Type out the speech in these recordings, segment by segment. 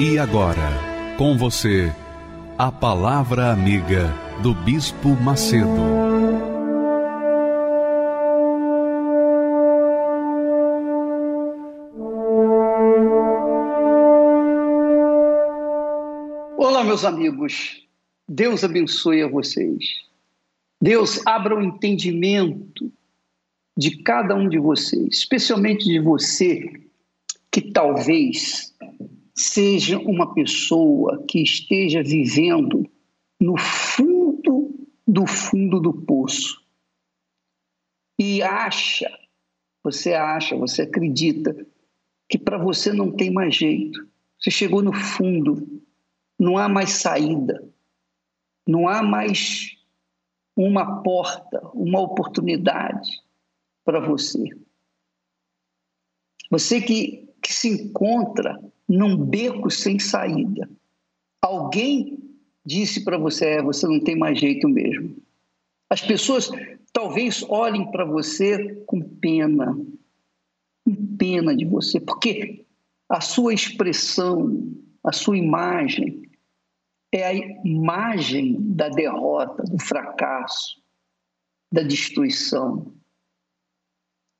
E agora, com você, a Palavra Amiga do Bispo Macedo. Olá, meus amigos. Deus abençoe a vocês. Deus abra o entendimento de cada um de vocês, especialmente de você que talvez seja uma pessoa que esteja vivendo no fundo do fundo do poço e acha, você acha, você acredita que para você não tem mais jeito. Você chegou no fundo, não há mais saída, não há mais uma porta, uma oportunidade para você. Você que, que se encontra num beco sem saída. Alguém disse para você: é, você não tem mais jeito mesmo. As pessoas talvez olhem para você com pena, com pena de você, porque a sua expressão, a sua imagem é a imagem da derrota, do fracasso, da destruição.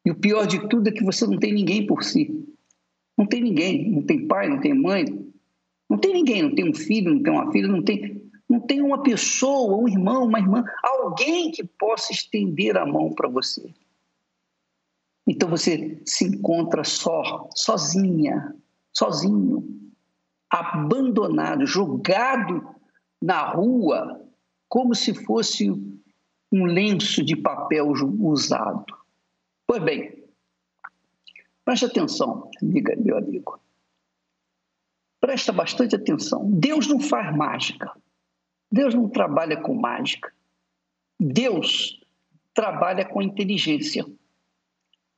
E o pior de tudo é que você não tem ninguém por si. Não tem ninguém, não tem pai, não tem mãe, não tem ninguém, não tem um filho, não tem uma filha, não tem, não tem uma pessoa, um irmão, uma irmã, alguém que possa estender a mão para você. Então você se encontra só, sozinha, sozinho, abandonado, jogado na rua, como se fosse um lenço de papel usado. Pois bem, Preste atenção, amiga, meu amigo. Presta bastante atenção. Deus não faz mágica. Deus não trabalha com mágica. Deus trabalha com inteligência.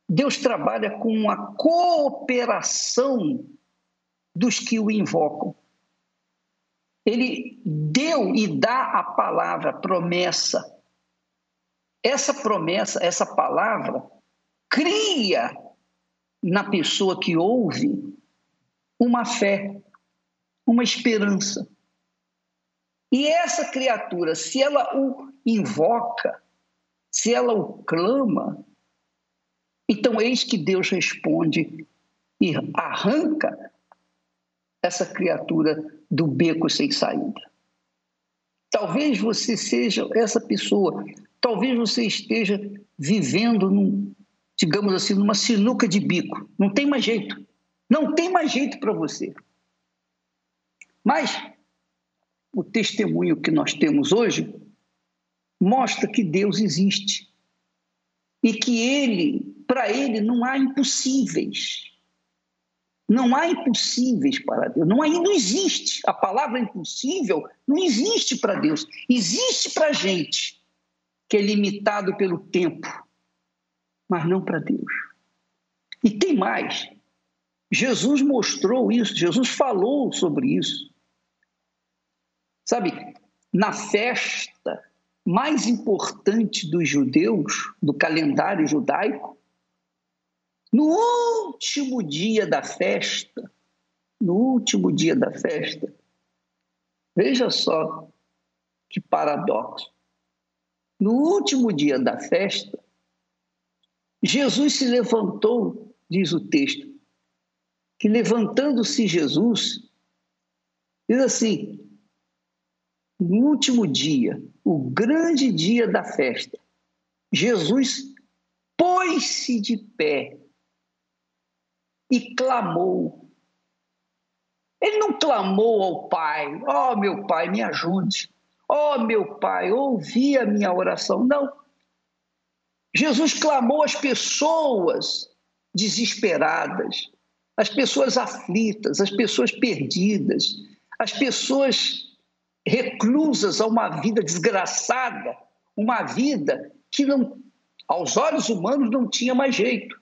Deus trabalha com a cooperação dos que o invocam. Ele deu e dá a palavra, promessa. Essa promessa, essa palavra, cria na pessoa que ouve uma fé, uma esperança. E essa criatura, se ela o invoca, se ela o clama, então eis que Deus responde e arranca essa criatura do beco sem saída. Talvez você seja essa pessoa, talvez você esteja vivendo num, digamos assim, numa sinuca de bico. Não tem mais jeito. Não tem mais jeito para você. Mas o testemunho que nós temos hoje mostra que Deus existe e que ele, para ele, não há impossíveis. Não há impossíveis para Deus. Não, há, não existe. A palavra impossível não existe para Deus. Existe para a gente, que é limitado pelo tempo mas não para Deus. E tem mais. Jesus mostrou isso, Jesus falou sobre isso. Sabe, na festa mais importante dos judeus, do calendário judaico, no último dia da festa, no último dia da festa, veja só que paradoxo. No último dia da festa, Jesus se levantou, diz o texto, que levantando-se Jesus, diz assim: no último dia, o grande dia da festa, Jesus pôs-se de pé e clamou. Ele não clamou ao Pai, ó oh, meu Pai, me ajude, ó oh, meu Pai, ouvi a minha oração. Não. Jesus clamou às pessoas desesperadas, as pessoas aflitas, as pessoas perdidas, as pessoas reclusas a uma vida desgraçada, uma vida que não, aos olhos humanos não tinha mais jeito.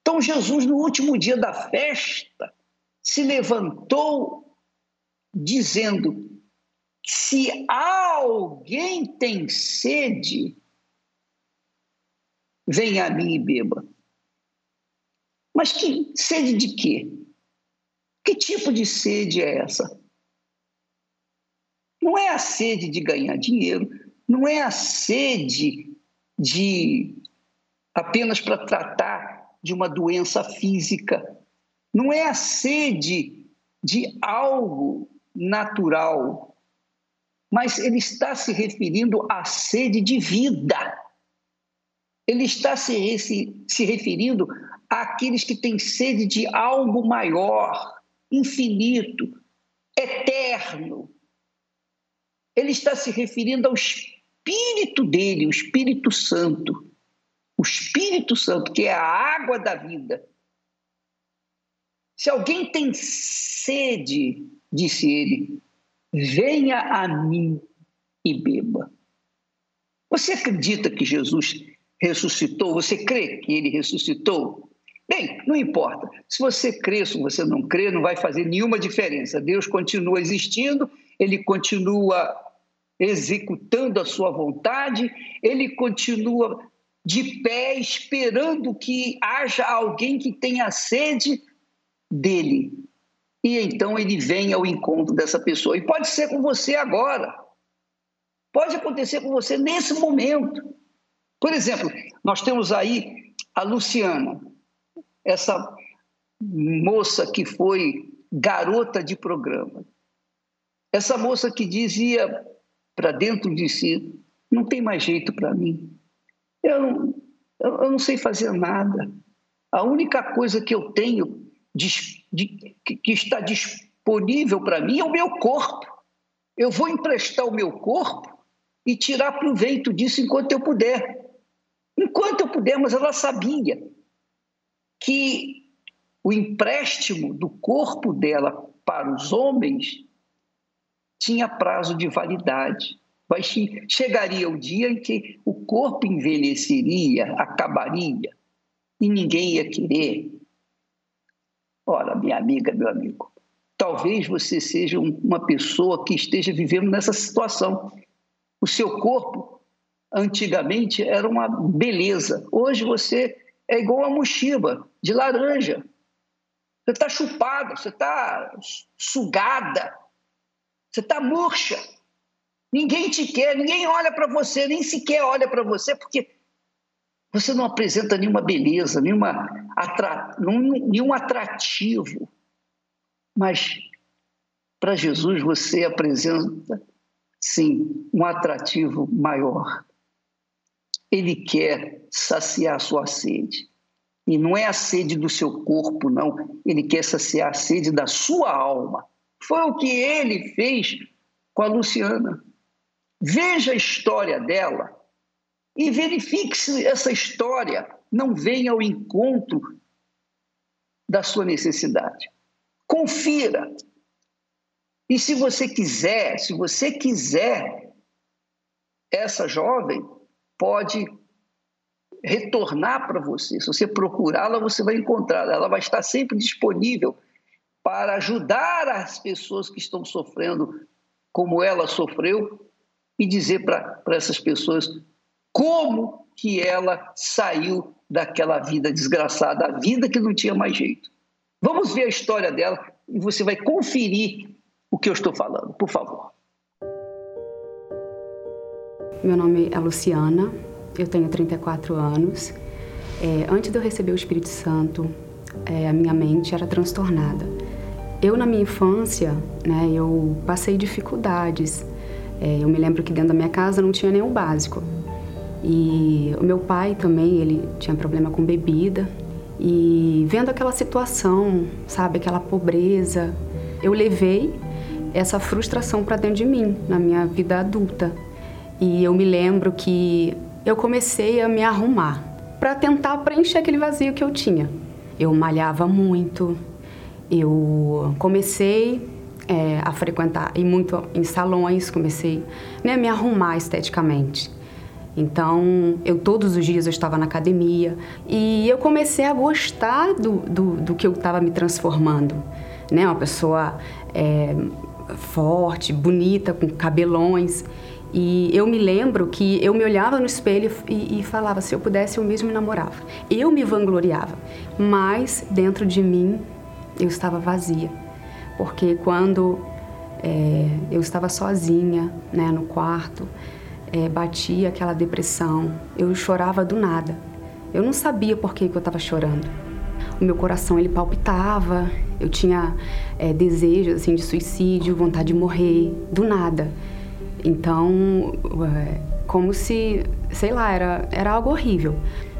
Então Jesus, no último dia da festa, se levantou dizendo: se alguém tem sede, venha a mim e beba. Mas que sede de quê? Que tipo de sede é essa? Não é a sede de ganhar dinheiro, não é a sede de apenas para tratar de uma doença física, não é a sede de algo natural, mas ele está se referindo à sede de vida. Ele está se, se, se referindo àqueles que têm sede de algo maior, infinito, eterno. Ele está se referindo ao Espírito dele, o Espírito Santo. O Espírito Santo, que é a água da vida. Se alguém tem sede, disse ele, venha a mim e beba. Você acredita que Jesus ressuscitou? Você crê que ele ressuscitou? Bem, não importa. Se você crê, se você não crê, não vai fazer nenhuma diferença. Deus continua existindo, ele continua executando a sua vontade, ele continua de pé esperando que haja alguém que tenha sede dele. E então ele vem ao encontro dessa pessoa. E pode ser com você agora. Pode acontecer com você nesse momento. Por exemplo, nós temos aí a Luciana, essa moça que foi garota de programa. Essa moça que dizia para dentro de si: não tem mais jeito para mim. Eu não, eu não sei fazer nada. A única coisa que eu tenho de, de, que está disponível para mim é o meu corpo. Eu vou emprestar o meu corpo e tirar proveito disso enquanto eu puder enquanto mas ela sabia que o empréstimo do corpo dela para os homens tinha prazo de validade. Mas chegaria o dia em que o corpo envelheceria, acabaria, e ninguém ia querer. Ora, minha amiga, meu amigo, talvez você seja uma pessoa que esteja vivendo nessa situação. O seu corpo antigamente era uma beleza. Hoje você é igual a mochiba de laranja. Você está chupada, você está sugada, você está murcha. Ninguém te quer, ninguém olha para você, nem sequer olha para você, porque você não apresenta nenhuma beleza, nenhuma atra... nenhum atrativo. Mas para Jesus você apresenta, sim, um atrativo maior. Ele quer saciar a sua sede. E não é a sede do seu corpo, não. Ele quer saciar a sede da sua alma. Foi o que ele fez com a Luciana. Veja a história dela e verifique se essa história não vem ao encontro da sua necessidade. Confira. E se você quiser, se você quiser, essa jovem pode retornar para você. Se você procurá-la, você vai encontrá-la. Ela vai estar sempre disponível para ajudar as pessoas que estão sofrendo como ela sofreu e dizer para essas pessoas como que ela saiu daquela vida desgraçada, a vida que não tinha mais jeito. Vamos ver a história dela e você vai conferir o que eu estou falando, por favor. Meu nome é Luciana, eu tenho 34 anos. É, antes de eu receber o Espírito Santo, é, a minha mente era transtornada. Eu, na minha infância, né, eu passei dificuldades. É, eu me lembro que dentro da minha casa não tinha o básico. E o meu pai também, ele tinha problema com bebida. E vendo aquela situação, sabe, aquela pobreza, eu levei essa frustração para dentro de mim, na minha vida adulta. E eu me lembro que eu comecei a me arrumar para tentar preencher aquele vazio que eu tinha. Eu malhava muito. Eu comecei é, a frequentar e muito em salões, comecei né, a me arrumar esteticamente. Então, eu todos os dias eu estava na academia e eu comecei a gostar do, do, do que eu estava me transformando, né? Uma pessoa é, forte, bonita, com cabelões. E eu me lembro que eu me olhava no espelho e, e, falava: se eu pudesse, eu mesmo me namorava. Eu me vangloriava, mas dentro de mim eu estava vazia. Porque quando é, eu estava sozinha né, no quarto, é, batia aquela depressão, eu chorava do nada. Eu não sabia por que, que eu estava chorando. O meu coração ele palpitava, eu tinha é, desejos assim, de suicídio, vontade de morrer, do nada. Então, como se, sei lá, era, era algo horrível,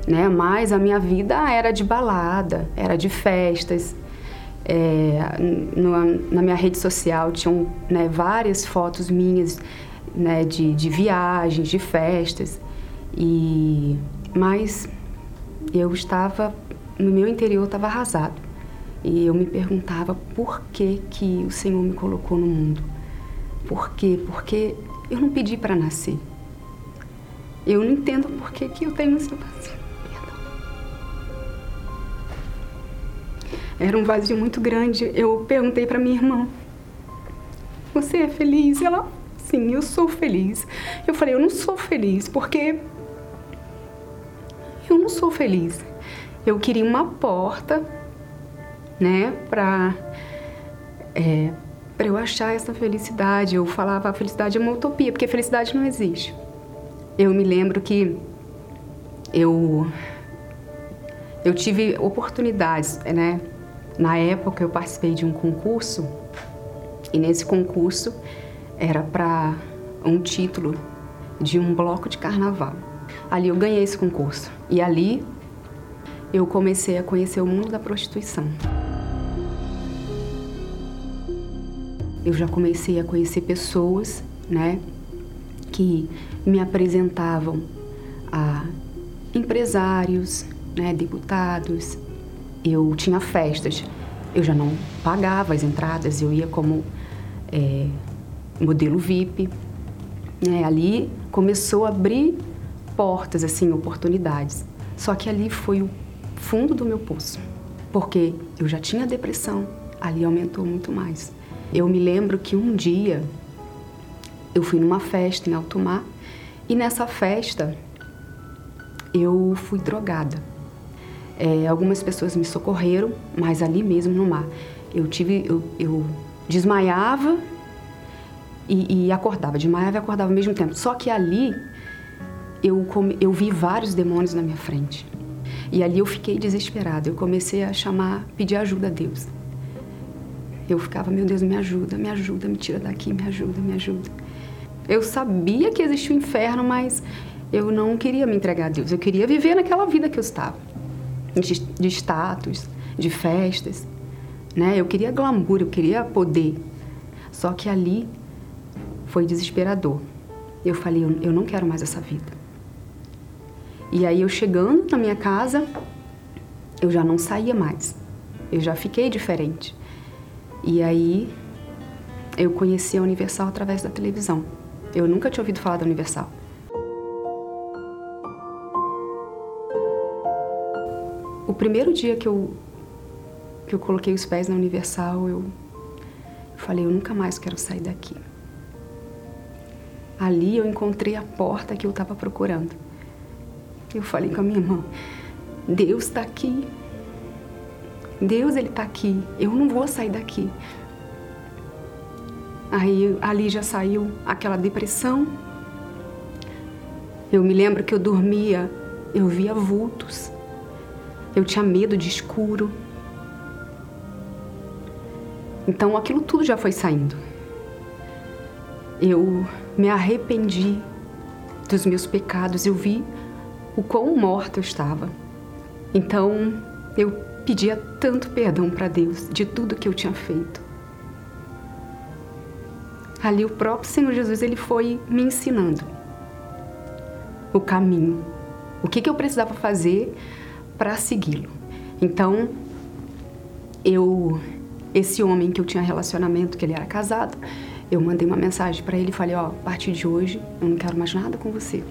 né? Mas a minha vida era de balada, era de festas. É, no, na minha rede social tinham né, várias fotos minhas né, de, de viagens, de festas. E mas eu estava no meu interior estava arrasado e eu me perguntava por que que o Senhor me colocou no mundo. Por quê? Porque eu não pedi para nascer. Eu não entendo por que, que eu tenho esse vazio. Era um vazio muito grande. Eu perguntei para minha irmã: Você é feliz? Ela, sim, eu sou feliz. Eu falei: Eu não sou feliz porque eu não sou feliz. Eu queria uma porta, né, para é, para eu achar essa felicidade. Eu falava, a felicidade é uma utopia, porque felicidade não existe. Eu me lembro que eu eu tive oportunidades, né? Na época eu participei de um concurso e nesse concurso era para um título de um bloco de carnaval. Ali eu ganhei esse concurso e ali eu comecei a conhecer o mundo da prostituição. Eu já comecei a conhecer pessoas, né, que me apresentavam a empresários, né, deputados. Eu tinha festas, eu já não pagava as entradas, eu ia como é, modelo VIP. Né, ali começou a abrir portas, assim, oportunidades. Só que ali foi o fundo do meu poço, porque eu já tinha depressão, ali aumentou muito mais. Eu me lembro que um dia eu fui numa festa em Alto Mar e nessa festa eu fui drogada. É, algumas pessoas me socorreram, mas ali mesmo no mar eu tive, eu, eu desmaiava e, e, acordava, desmaiava e acordava ao mesmo tempo. Só que ali eu, eu vi vários demônios na minha frente. E ali eu fiquei desesperada. Eu comecei a chamar, pedir ajuda a Deus. Eu ficava, meu Deus, me ajuda, me ajuda, me tira daqui, me ajuda, me ajuda. Eu sabia que existia o inferno, mas eu não queria me entregar a Deus. Eu queria viver naquela vida que eu estava, de, de status, de festas, né? Eu queria glamour, eu queria poder. Só que ali foi desesperador. Eu falei, eu, eu não quero mais essa vida. E aí eu chegando na minha casa, eu já não saía mais. Eu já fiquei diferente. E aí eu conheci a Universal através da televisão. Eu nunca tinha ouvido falar da Universal. O primeiro dia que eu que eu coloquei os pés na Universal, eu, falei, eu nunca mais quero sair daqui. Ali eu encontrei a porta que eu estava procurando. Eu falei com a minha irmã, Deus está aqui, Deus ele está aqui, eu não vou sair daqui. Aí ali já saiu aquela depressão. Eu me lembro que eu dormia, eu via vultos. Eu tinha medo de escuro. Então aquilo tudo já foi saindo. Eu me arrependi dos meus pecados, eu vi o quão morta eu estava. Então eu pedia tanto perdão para Deus de tudo que eu tinha feito. Ali o próprio Senhor Jesus ele foi me ensinando o caminho, o que, que eu precisava fazer para segui-lo. Então, eu esse homem que eu tinha relacionamento, que ele era casado, eu mandei uma mensagem para ele falei: Ó, a partir de hoje eu não quero mais nada com você.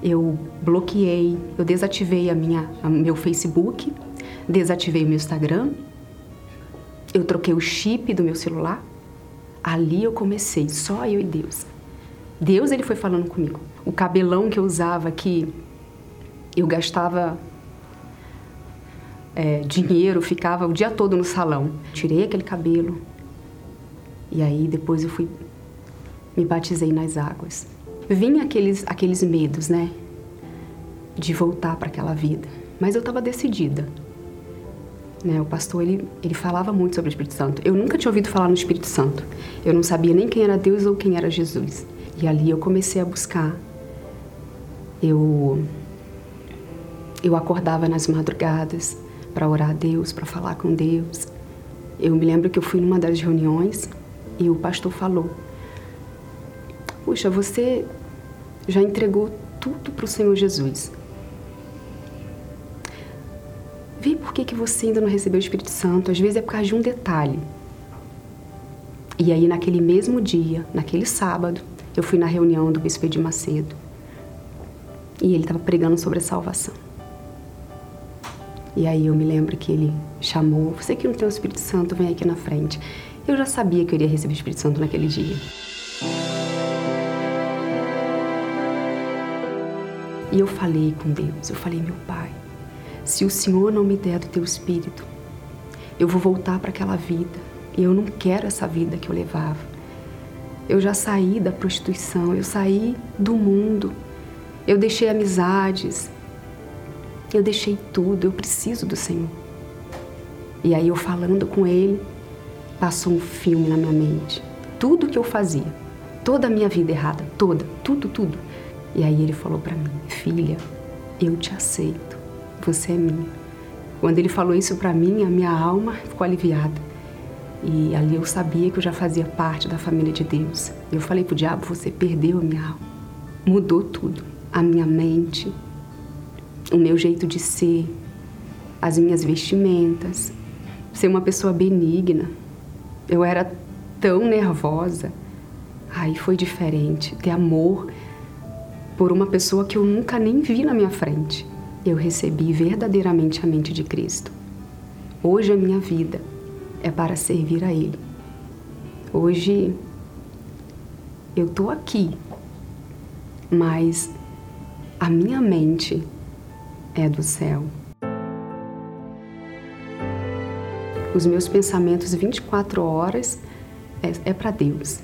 Eu bloqueei, eu desativei a minha, a meu Facebook, desativei o meu Instagram, eu troquei o chip do meu celular. Ali eu comecei, só eu e Deus. Deus ele foi falando comigo. O cabelão que eu usava aqui, eu gastava é, dinheiro, ficava o dia todo no salão. Tirei aquele cabelo, e aí depois eu fui me batizei nas águas. Vinha aqueles aqueles medos, né? De voltar para aquela vida, mas eu estava decidida. Né, o pastor ele, ele falava muito sobre o Espírito Santo. Eu nunca tinha ouvido falar no Espírito Santo. Eu não sabia nem quem era Deus ou quem era Jesus. E ali eu comecei a buscar. Eu eu acordava nas madrugadas para orar a Deus, para falar com Deus. Eu me lembro que eu fui numa das reuniões e o pastor falou: Puxa, você já entregou tudo para o Senhor Jesus. Vê por que, que você ainda não recebeu o Espírito Santo. Às vezes é por causa de um detalhe. E aí, naquele mesmo dia, naquele sábado, eu fui na reunião do Bispo de Macedo. E ele estava pregando sobre a salvação. E aí eu me lembro que ele chamou: Você que não tem o Espírito Santo, vem aqui na frente. Eu já sabia que eu iria receber o Espírito Santo naquele dia. E eu falei com Deus, eu falei, meu Pai, se o Senhor não me der do teu Espírito, eu vou voltar para aquela vida. E eu não quero essa vida que eu levava. Eu já saí da prostituição, eu saí do mundo, eu deixei amizades, eu deixei tudo, eu preciso do Senhor. E aí eu falando com Ele, passou um filme na minha mente. Tudo que eu fazia, toda a minha vida errada, toda, tudo, tudo. E aí ele falou para mim: "Filha, eu te aceito. Você é minha". Quando ele falou isso para mim, a minha alma ficou aliviada. E ali eu sabia que eu já fazia parte da família de Deus. Eu falei pro diabo: "Você perdeu a minha alma". Mudou tudo. A minha mente, o meu jeito de ser, as minhas vestimentas, ser uma pessoa benigna, eu era tão nervosa. Aí foi diferente. Ter amor por uma pessoa que eu nunca nem vi na minha frente. Eu recebi verdadeiramente a mente de Cristo. Hoje a minha vida é para servir a Ele. Hoje eu estou aqui, mas a minha mente é do céu. os meus pensamentos 24 horas é, é para Deus.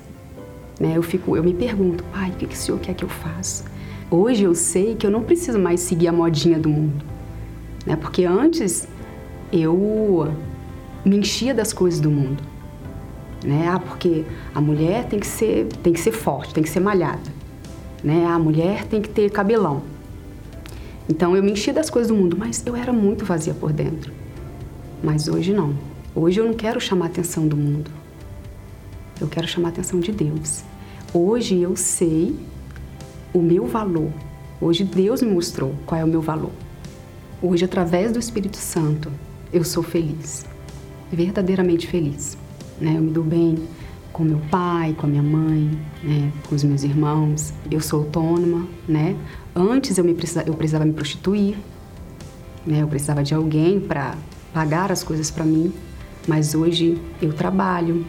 Né? Eu, fico, eu me pergunto, pai, o que, que o Senhor quer que eu faça? Hoje eu sei que eu não preciso mais seguir a modinha do mundo. Né? Porque antes eu me enchia das coisas do mundo. Né? Ah, porque a mulher tem que ser, tem que ser forte, tem que ser malhada. Né? A mulher tem que ter cabelão. Então eu me enchia das coisas do mundo, mas eu era muito vazia por dentro. Mas hoje não. Hoje eu não quero chamar a atenção do mundo. Eu quero chamar a atenção de Deus. Hoje eu sei o meu valor. Hoje Deus me mostrou qual é o meu valor. Hoje, através do Espírito Santo, eu sou feliz. Verdadeiramente feliz. Né? Eu me dou bem com meu pai, com a minha mãe, né? com os meus irmãos. Eu sou autônoma, né? Antes eu, me precisava, eu precisava me prostituir, né? Eu precisava de alguém para pagar as coisas para mim mas hoje eu trabalho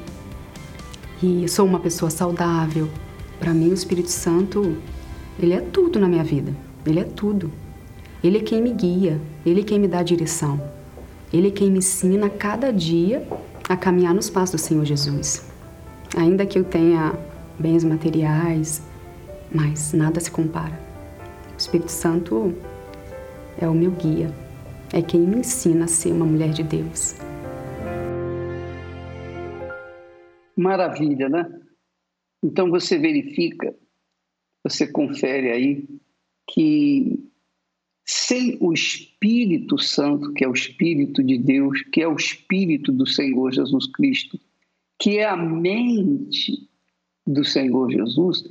e sou uma pessoa saudável. Para mim, o Espírito Santo, ele é tudo na minha vida. Ele é tudo. Ele é quem me guia, ele é quem me dá direção. Ele é quem me ensina cada dia a caminhar nos passos do Senhor Jesus. Ainda que eu tenha bens materiais, mas nada se compara. O Espírito Santo é o meu guia, é quem me ensina a ser uma mulher de Deus. Maravilha, né? Então você verifica, você confere aí que sem o Espírito Santo, que é o Espírito de Deus, que é o Espírito do Senhor Jesus Cristo, que é a mente do Senhor Jesus,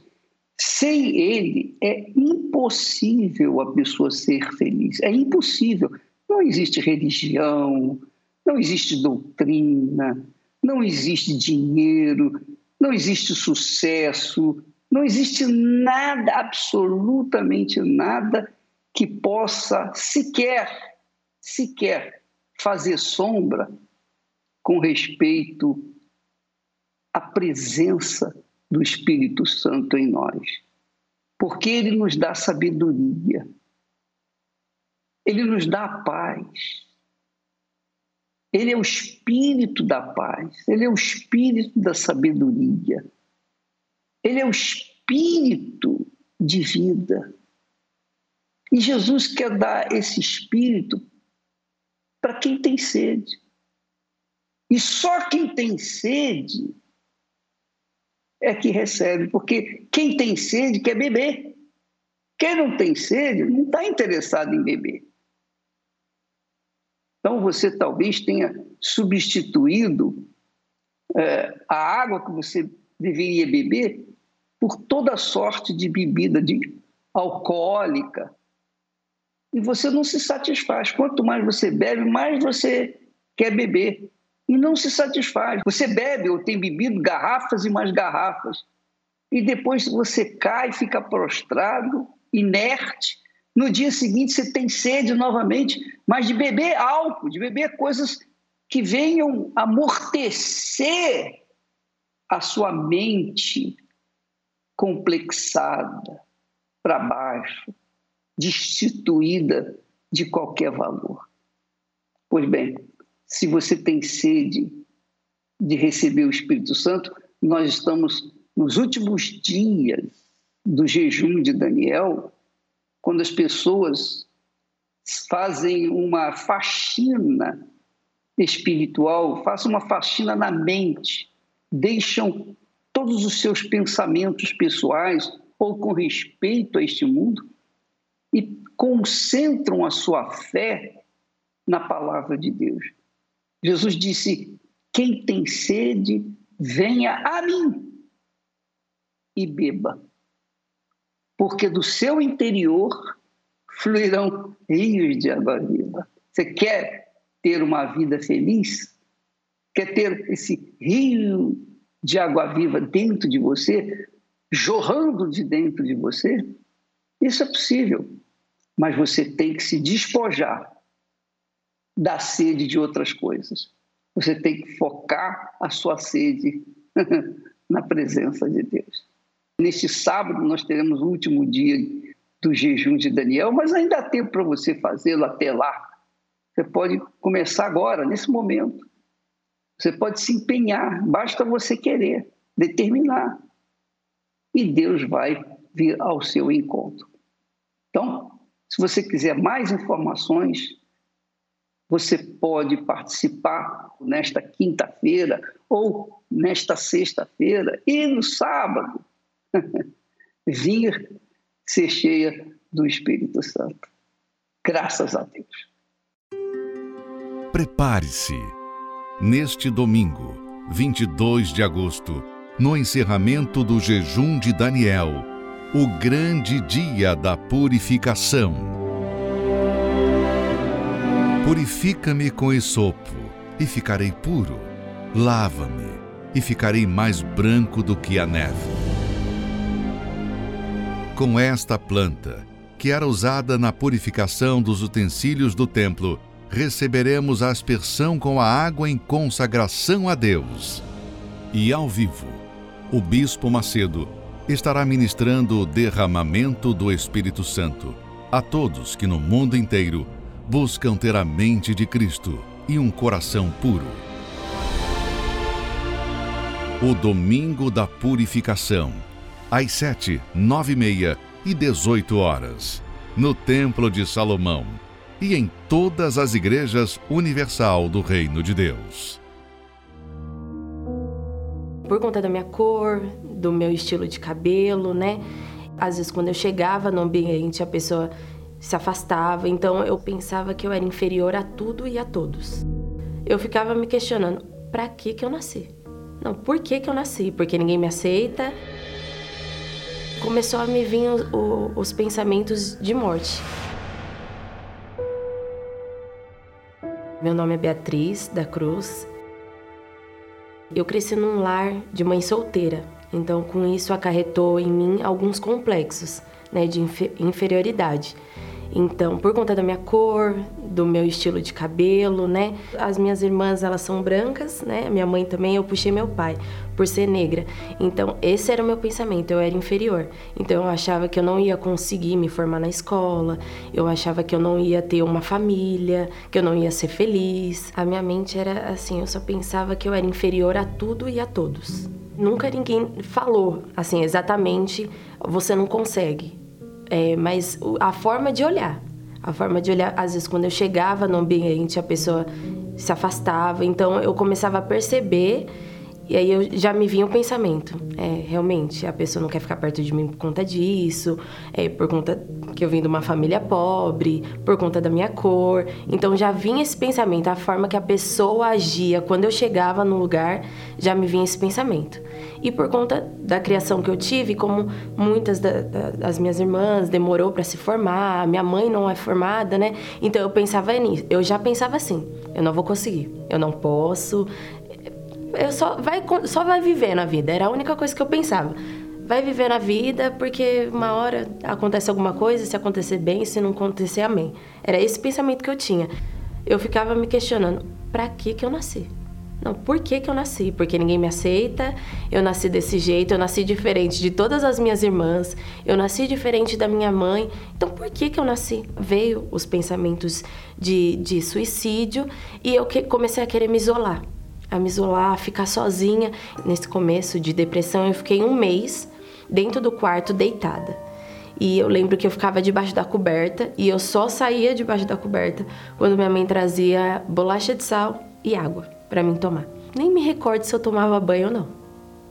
sem ele é impossível a pessoa ser feliz. É impossível. Não existe religião, Não existe doutrina, não existe dinheiro, não existe sucesso, não existe nada, absolutamente nada que possa sequer, sequer fazer sombra com respeito à presença do Espírito Santo em nós. Porque ele nos dá sabedoria, ele nos dá paz. Ele é o espírito da paz, ele é o espírito da sabedoria, ele é o espírito de vida. E Jesus quer dar esse espírito para quem tem sede. E só quem tem sede é que recebe, porque quem tem sede quer beber. Quem não tem sede não está interessado em beber. Então você talvez tenha substituído é, a água que você deveria beber por toda sorte de bebida de alcoólica. E você não se satisfaz. Quanto mais você bebe, mais você quer beber. E não se satisfaz. Você bebe ou tem bebido garrafas e mais garrafas. E depois você cai, fica prostrado, inerte, no dia seguinte você tem sede novamente, mas de beber álcool, de beber coisas que venham amortecer a sua mente complexada para baixo, destituída de qualquer valor. Pois bem, se você tem sede de receber o Espírito Santo, nós estamos nos últimos dias do jejum de Daniel quando as pessoas fazem uma faxina espiritual, fazem uma faxina na mente, deixam todos os seus pensamentos pessoais ou com respeito a este mundo e concentram a sua fé na palavra de Deus. Jesus disse: Quem tem sede, venha a mim e beba porque do seu interior fluirão rios de água viva. Você quer ter uma vida feliz? Quer ter esse rio de água viva dentro de você, jorrando de dentro de você? Isso é possível, mas você tem que se despojar da sede de outras coisas. Você tem que focar a sua sede na presença de Deus. Neste sábado, nós teremos o último dia do jejum de Daniel, mas ainda há tempo para você fazê-lo até lá. Você pode começar agora, nesse momento. Você pode se empenhar, basta você querer, determinar. E Deus vai vir ao seu encontro. Então, se você quiser mais informações, você pode participar nesta quinta-feira ou nesta sexta-feira e no sábado vir ser cheia do Espírito Santo. Graças a Deus. Prepare-se. Neste domingo, 22 de agosto, no encerramento do jejum de Daniel, o grande dia da purificação. Purifica-me com esopo, e ficarei puro. Lava-me, e ficarei mais branco do que a neve com esta planta, que era usada na purificação dos utensílios do templo, receberemos a aspersão com a água em consagração a Deus. E ao vivo, o Bispo Macedo estará ministrando o derramamento do Espírito Santo a todos que no mundo inteiro buscam ter a mente de Cristo e um coração puro. O Domingo da Purificação às 7, 9 e meia e 18 horas, no Templo de Salomão e em todas as igrejas universal do Reino de Deus. Por conta da minha cor, do meu estilo de cabelo, né? Às vezes, quando eu chegava no ambiente, a pessoa se afastava, então eu pensava que eu era inferior a tudo e a todos. Eu ficava me questionando: para que que eu nasci? Não, por que que eu nasci? Porque ninguém me aceita, começou a me vir o, o, os pensamentos de morte. Meu nome é Beatriz da Cruz. Eu cresci num lar de mãe solteira, então com isso acarretou em mim alguns complexos né, de inferioridade. Então, por conta da minha cor, do meu estilo de cabelo, né? As minhas irmãs, elas são brancas, né? Minha mãe também, eu puxei meu pai por ser negra. Então, esse era o meu pensamento, eu era inferior. Então, eu achava que eu não ia conseguir me formar na escola, eu achava que eu não ia ter uma família, que eu não ia ser feliz. A minha mente era assim, eu só pensava que eu era inferior a tudo e a todos. Nunca ninguém falou assim exatamente, você não consegue é, mas a forma de olhar, a forma de olhar, às vezes quando eu chegava no ambiente, a pessoa se afastava, então eu começava a perceber e aí eu já me vinha o pensamento, é, realmente, a pessoa não quer ficar perto de mim por conta disso, é, por conta que eu vim de uma família pobre, por conta da minha cor. Então já vinha esse pensamento, a forma que a pessoa agia quando eu chegava no lugar, já me vinha esse pensamento. E por conta da criação que eu tive, como muitas da, da, das minhas irmãs demorou para se formar, minha mãe não é formada, né? Então eu pensava nisso, eu já pensava assim, eu não vou conseguir, eu não posso, eu só vai, só vai viver na vida. Era a única coisa que eu pensava. Vai viver na vida porque uma hora acontece alguma coisa, se acontecer bem, se não acontecer, amém. Era esse pensamento que eu tinha. Eu ficava me questionando, para que que eu nasci? Não, por que que eu nasci? Porque ninguém me aceita, eu nasci desse jeito, eu nasci diferente de todas as minhas irmãs, eu nasci diferente da minha mãe, então por que que eu nasci? Veio os pensamentos de, de suicídio e eu que, comecei a querer me isolar a me isolar, a ficar sozinha. Nesse começo de depressão, eu fiquei um mês dentro do quarto deitada. E eu lembro que eu ficava debaixo da coberta e eu só saía debaixo da coberta quando minha mãe trazia bolacha de sal e água para mim tomar. Nem me recordo se eu tomava banho ou não.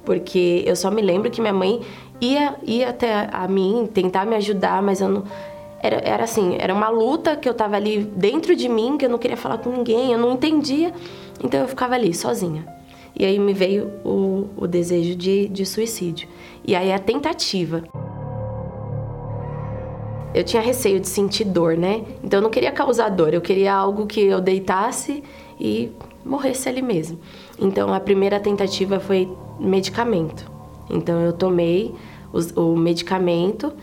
Porque eu só me lembro que minha mãe ia, ia até a mim tentar me ajudar, mas eu não. Era, era assim, era uma luta que eu tava ali dentro de mim, que eu não queria falar com ninguém, eu não entendia. Então eu ficava ali, sozinha. E aí me veio o, o desejo de, de suicídio. E aí a tentativa. Eu tinha receio de sentir dor, né? Então eu não queria causar dor, eu queria algo que eu deitasse e morresse ali mesmo. Então a primeira tentativa foi medicamento. Então eu tomei os, o medicamento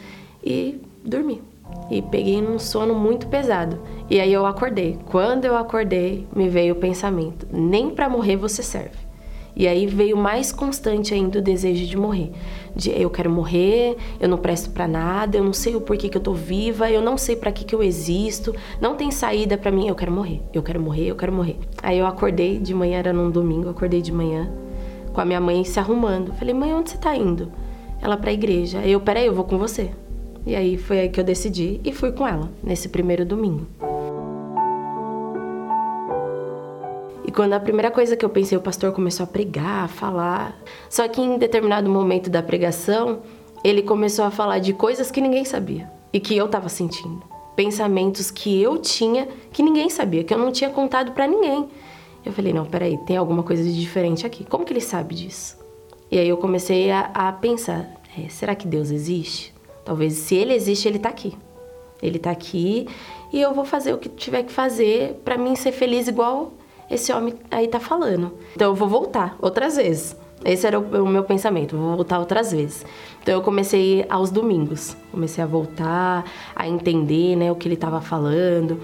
e dormi e peguei num sono muito pesado. E aí eu acordei. Quando eu acordei, me veio o pensamento: nem para morrer você serve. E aí veio mais constante ainda o desejo de morrer. De eu quero morrer, eu não presto para nada, eu não sei o porquê que eu tô viva, eu não sei para que que eu existo, não tem saída para mim, eu quero morrer. Eu quero morrer, eu quero morrer. Aí eu acordei de manhã, era num domingo, acordei de manhã com a minha mãe se arrumando. Falei: "Mãe, onde você tá indo?" Ela para a igreja. Eu, peraí, eu vou com você. E aí foi aí que eu decidi e fui com ela nesse primeiro domingo. E quando a primeira coisa que eu pensei, o pastor começou a pregar, a falar. Só que em determinado momento da pregação, ele começou a falar de coisas que ninguém sabia e que eu estava sentindo. Pensamentos que eu tinha que ninguém sabia, que eu não tinha contado para ninguém. Eu falei: não, peraí, tem alguma coisa de diferente aqui. Como que ele sabe disso? E aí eu comecei a, a pensar: é, será que Deus existe? Talvez se ele existe, ele tá aqui. Ele tá aqui e eu vou fazer o que tiver que fazer para mim ser feliz igual esse homem aí tá falando. Então eu vou voltar outras vezes. Esse era o, meu pensamento, vou voltar outras vezes. Então eu comecei aos domingos, comecei a voltar, a entender, né, o que ele estava falando.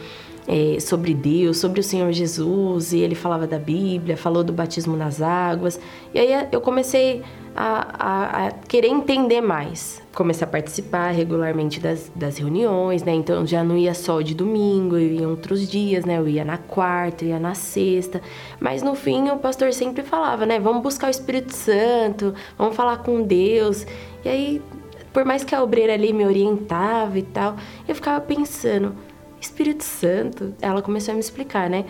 É, sobre Deus, sobre o Senhor Jesus, e ele falava da Bíblia, falou do batismo nas águas. E aí eu comecei a, a, a, querer entender mais. Comecei a participar regularmente das, das reuniões, né? Então já não ia só de domingo, eu ia outros dias, né? Eu ia na quarta, eu ia na sexta. Mas no fim o pastor sempre falava, né? Vamos buscar o Espírito Santo, vamos falar com Deus. E aí, por mais que a obreira ali me orientava e tal, eu ficava pensando, Espírito Santo? Ela começou a me explicar, né?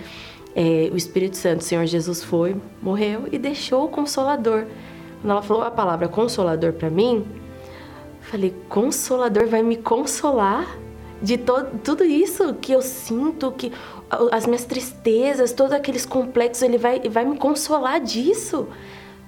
É, o Espírito Santo, o Senhor Jesus foi, morreu e deixou o Consolador. Quando ela falou a palavra consolador para mim, falei: consolador vai me consolar de todo, tudo isso que eu sinto, que as minhas tristezas, todos aqueles complexos, ele vai, vai me consolar disso.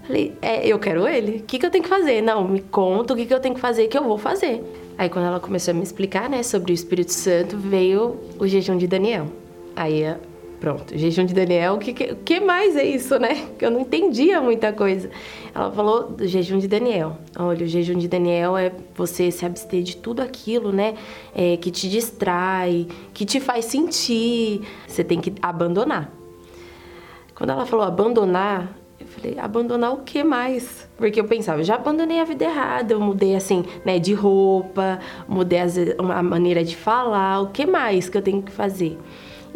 Falei, é, eu quero ele. O que, que eu tenho que fazer? Não, me conta o que, que eu tenho que fazer, que eu vou fazer. Aí quando ela começou a me explicar, né, sobre o Espírito Santo, veio o jejum de Daniel. Aí Pronto, jejum de Daniel, o que, que, que, mais é isso, né? Que eu não entendia muita coisa. Ela falou do jejum de Daniel. Olha, o jejum de Daniel é você se abster de tudo aquilo, né? É, que te distrai, que te faz sentir. Você tem que abandonar. Quando ela falou abandonar, eu falei, abandonar o que mais? Porque eu pensava, já abandonei a vida errada, eu mudei assim, né, de roupa, mudei a maneira de falar, o que mais que eu tenho que fazer?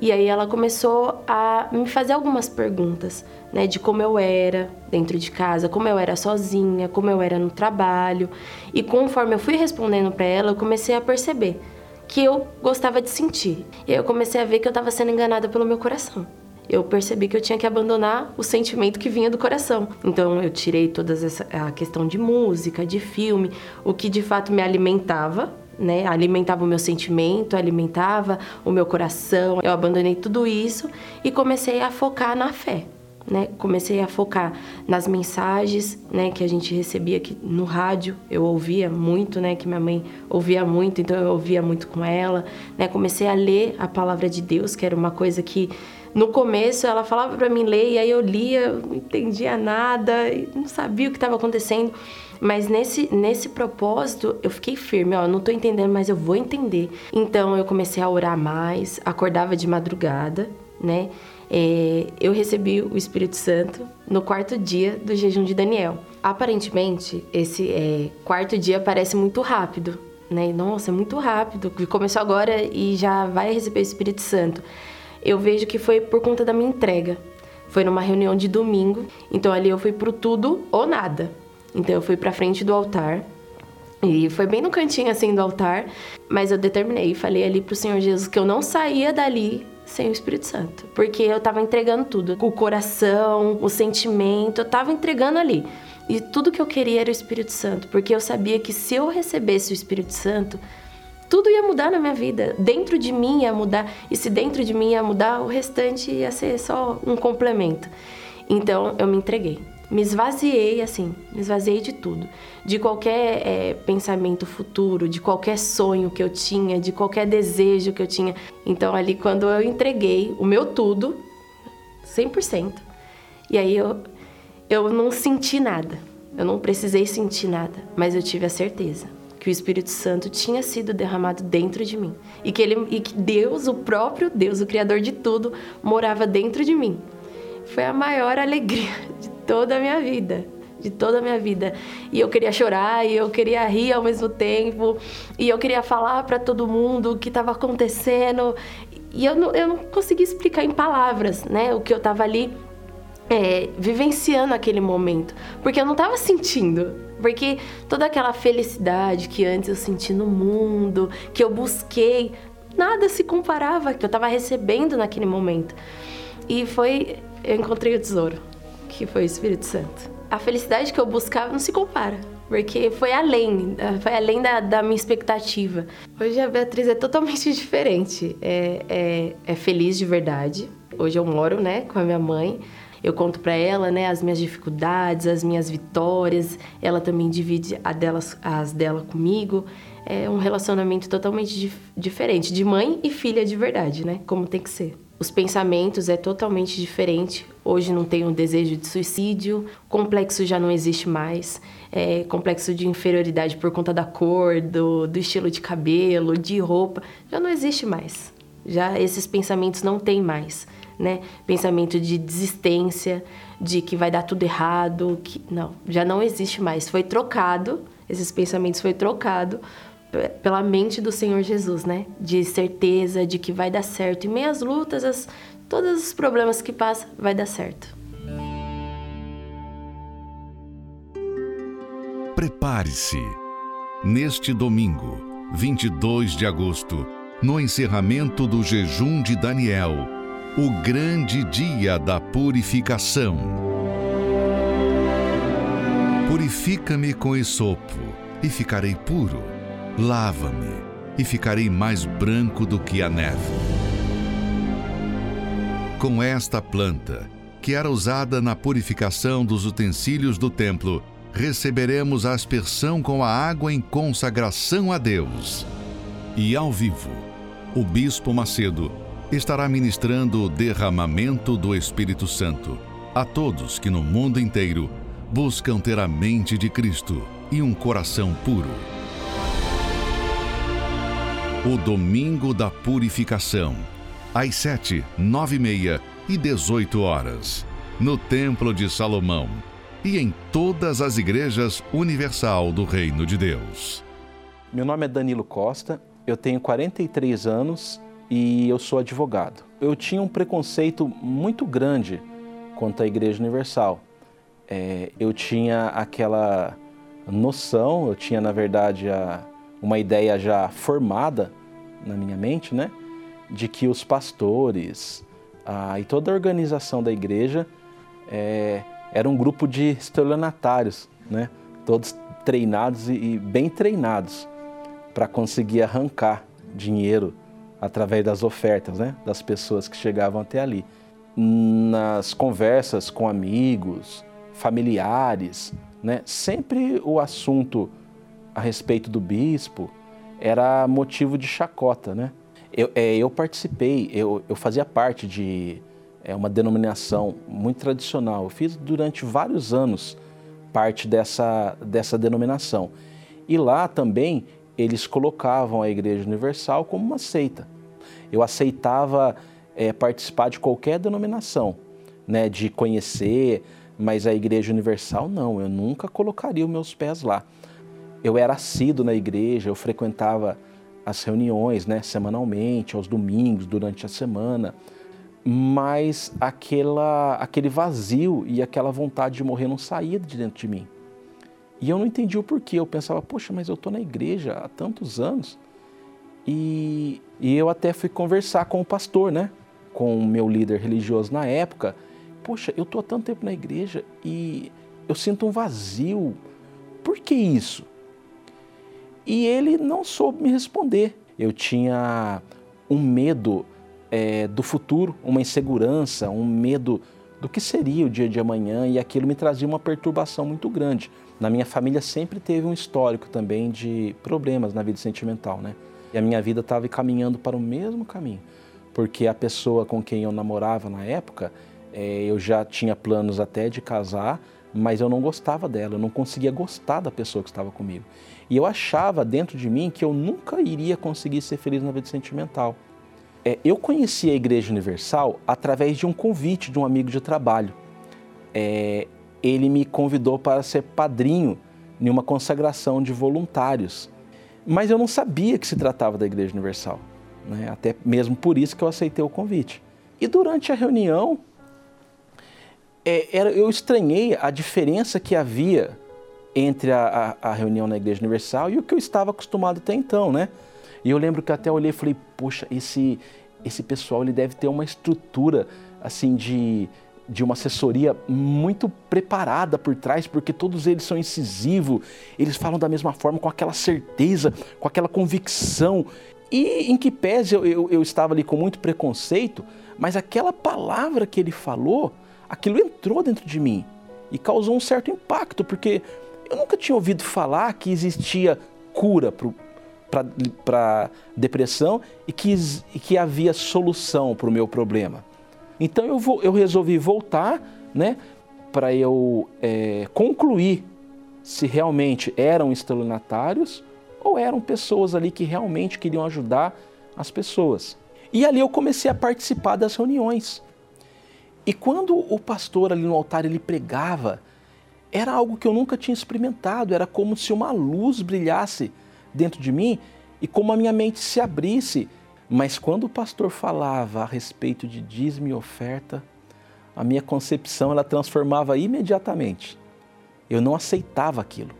E aí ela começou a me fazer algumas perguntas, né, de como eu era dentro de casa, como eu era sozinha, como eu era no trabalho. E conforme eu fui respondendo para ela, eu comecei a perceber que eu gostava de sentir. E aí eu comecei a ver que eu estava sendo enganada pelo meu coração eu percebi que eu tinha que abandonar o sentimento que vinha do coração. Então eu tirei toda essa a questão de música, de filme, o que de fato me alimentava né? Alimentava o meu sentimento, alimentava o meu coração. Eu abandonei tudo isso e comecei a focar na fé. Né? Comecei a focar nas mensagens, né, que a gente recebia no rádio. Eu ouvia muito, né, que minha mãe ouvia muito, então eu ouvia muito com ela, né? Comecei a ler a palavra de Deus, que era uma coisa que no começo ela falava para mim ler e aí eu lia, eu não entendia nada, não sabia o que estava acontecendo. Mas nesse, nesse propósito, eu fiquei firme, ó, não tô entendendo, mas eu vou entender. Então eu comecei a orar mais, acordava de madrugada, né? É, eu recebi o Espírito Santo no quarto dia do jejum de Daniel. Aparentemente, esse é, quarto dia parece muito rápido, né? Nossa, é muito rápido. Começou agora e já vai receber o Espírito Santo. Eu vejo que foi por conta da minha entrega. Foi numa reunião de domingo, então ali eu fui pro tudo ou nada. Então eu fui para frente do altar. E foi bem no cantinho assim do altar, mas eu determinei e falei ali pro Senhor Jesus que eu não saía dali sem o Espírito Santo, porque eu tava entregando tudo, o coração, o sentimento, eu tava entregando ali. E tudo que eu queria era o Espírito Santo, porque eu sabia que se eu recebesse o Espírito Santo, tudo ia mudar na minha vida. Dentro de mim ia mudar, e se dentro de mim ia mudar, o restante ia ser só um complemento. Então eu me entreguei me esvaziei assim, me esvaziei de tudo, de qualquer é, pensamento futuro, de qualquer sonho que eu tinha, de qualquer desejo que eu tinha. Então ali quando eu entreguei o meu tudo, 100%, e aí eu eu não senti nada. Eu não precisei sentir nada, mas eu tive a certeza que o Espírito Santo tinha sido derramado dentro de mim e que ele e que Deus, o próprio Deus, o criador de tudo, morava dentro de mim. Foi a maior alegria de toda a minha vida de toda a minha vida. E eu queria chorar, e eu queria rir ao mesmo tempo, e eu queria falar para todo mundo o que estava acontecendo. E eu não, eu não conseguia explicar em palavras, né, o que eu estava ali é, vivenciando aquele momento, porque eu não estava sentindo. Porque toda aquela felicidade que antes eu senti no mundo, que eu busquei, nada se comparava que eu estava recebendo naquele momento. E foi, eu encontrei o tesouro que foi o Espírito Santo. A felicidade que eu buscava não se compara, porque foi além, foi além da, da minha expectativa. Hoje a Beatriz é totalmente diferente, é, é, é feliz de verdade. Hoje eu moro, né, com a minha mãe. Eu conto para ela, né, as minhas dificuldades, as minhas vitórias. Ela também divide delas, as dela comigo. É um relacionamento totalmente dif diferente, de mãe e filha de verdade, né, como tem que ser. Os pensamentos é totalmente diferente. Hoje não tenho um desejo de suicídio, complexo já não existe mais, é, complexo de inferioridade por conta da cor, do, do estilo de cabelo, de roupa, já não existe mais. Já esses pensamentos não tem mais, né? Pensamento de desistência, de que vai dar tudo errado, que não, já não existe mais. Foi trocado, esses pensamentos foi trocado pela mente do Senhor Jesus, né? De certeza de que vai dar certo. Em meio às lutas, as, todos os problemas que passa, vai dar certo. Prepare-se. Neste domingo, 22 de agosto, no encerramento do jejum de Daniel, o grande dia da purificação. Purifica-me com esopo e ficarei puro Lava-me e ficarei mais branco do que a neve. Com esta planta, que era usada na purificação dos utensílios do templo, receberemos a aspersão com a água em consagração a Deus. E ao vivo, o Bispo Macedo estará ministrando o derramamento do Espírito Santo a todos que no mundo inteiro buscam ter a mente de Cristo e um coração puro. O Domingo da Purificação, às sete, nove e meia e dezoito horas, no Templo de Salomão e em todas as igrejas universal do Reino de Deus. Meu nome é Danilo Costa, eu tenho 43 anos e eu sou advogado. Eu tinha um preconceito muito grande quanto à Igreja Universal. É, eu tinha aquela noção, eu tinha na verdade a, uma ideia já formada na minha mente, né, de que os pastores a, e toda a organização da igreja é, era um grupo de estelionatários, né, todos treinados e, e bem treinados para conseguir arrancar dinheiro através das ofertas né, das pessoas que chegavam até ali. Nas conversas com amigos, familiares, né, sempre o assunto a respeito do bispo era motivo de chacota. Né? Eu, é, eu participei, eu, eu fazia parte de é, uma denominação muito tradicional. Eu fiz durante vários anos parte dessa, dessa denominação. E lá também eles colocavam a Igreja Universal como uma seita. Eu aceitava é, participar de qualquer denominação, né, de conhecer, mas a Igreja Universal não, eu nunca colocaria os meus pés lá. Eu era assíduo na igreja, eu frequentava as reuniões né, semanalmente, aos domingos, durante a semana, mas aquela, aquele vazio e aquela vontade de morrer não saía de dentro de mim. E eu não entendi o porquê. Eu pensava, poxa, mas eu estou na igreja há tantos anos. E, e eu até fui conversar com o pastor, né? Com o meu líder religioso na época. Poxa, eu estou há tanto tempo na igreja e eu sinto um vazio. Por que isso? E ele não soube me responder. Eu tinha um medo é, do futuro, uma insegurança, um medo do que seria o dia de amanhã e aquilo me trazia uma perturbação muito grande. Na minha família sempre teve um histórico também de problemas na vida sentimental, né? E a minha vida estava caminhando para o mesmo caminho, porque a pessoa com quem eu namorava na época, é, eu já tinha planos até de casar, mas eu não gostava dela, eu não conseguia gostar da pessoa que estava comigo. E eu achava dentro de mim que eu nunca iria conseguir ser feliz na vida sentimental. É, eu conheci a Igreja Universal através de um convite de um amigo de trabalho. É, ele me convidou para ser padrinho em uma consagração de voluntários. Mas eu não sabia que se tratava da Igreja Universal. Né? Até mesmo por isso que eu aceitei o convite. E durante a reunião, é, era, eu estranhei a diferença que havia entre a, a, a, reunião na Igreja Universal e o que eu estava acostumado até então, né? E eu lembro que até olhei e falei, poxa, esse, esse pessoal ele deve ter uma estrutura assim de, de uma assessoria muito preparada por trás, porque todos eles são incisivos, eles falam da mesma forma, com aquela certeza, com aquela convicção. E em que pese eu, eu, eu estava ali com muito preconceito, mas aquela palavra que ele falou, aquilo entrou dentro de mim e causou um certo impacto, porque eu nunca tinha ouvido falar que existia cura para depressão e que, e que havia solução para o meu problema. Então eu, vou, eu resolvi voltar né, para eu é, concluir se realmente eram estelionatários ou eram pessoas ali que realmente queriam ajudar as pessoas. E ali eu comecei a participar das reuniões. E quando o pastor ali no altar ele pregava, era algo que eu nunca tinha experimentado, era como se uma luz brilhasse dentro de mim e como a minha mente se abrisse. Mas quando o pastor falava a respeito de dízimo e oferta, a minha concepção ela transformava imediatamente. Eu não aceitava aquilo.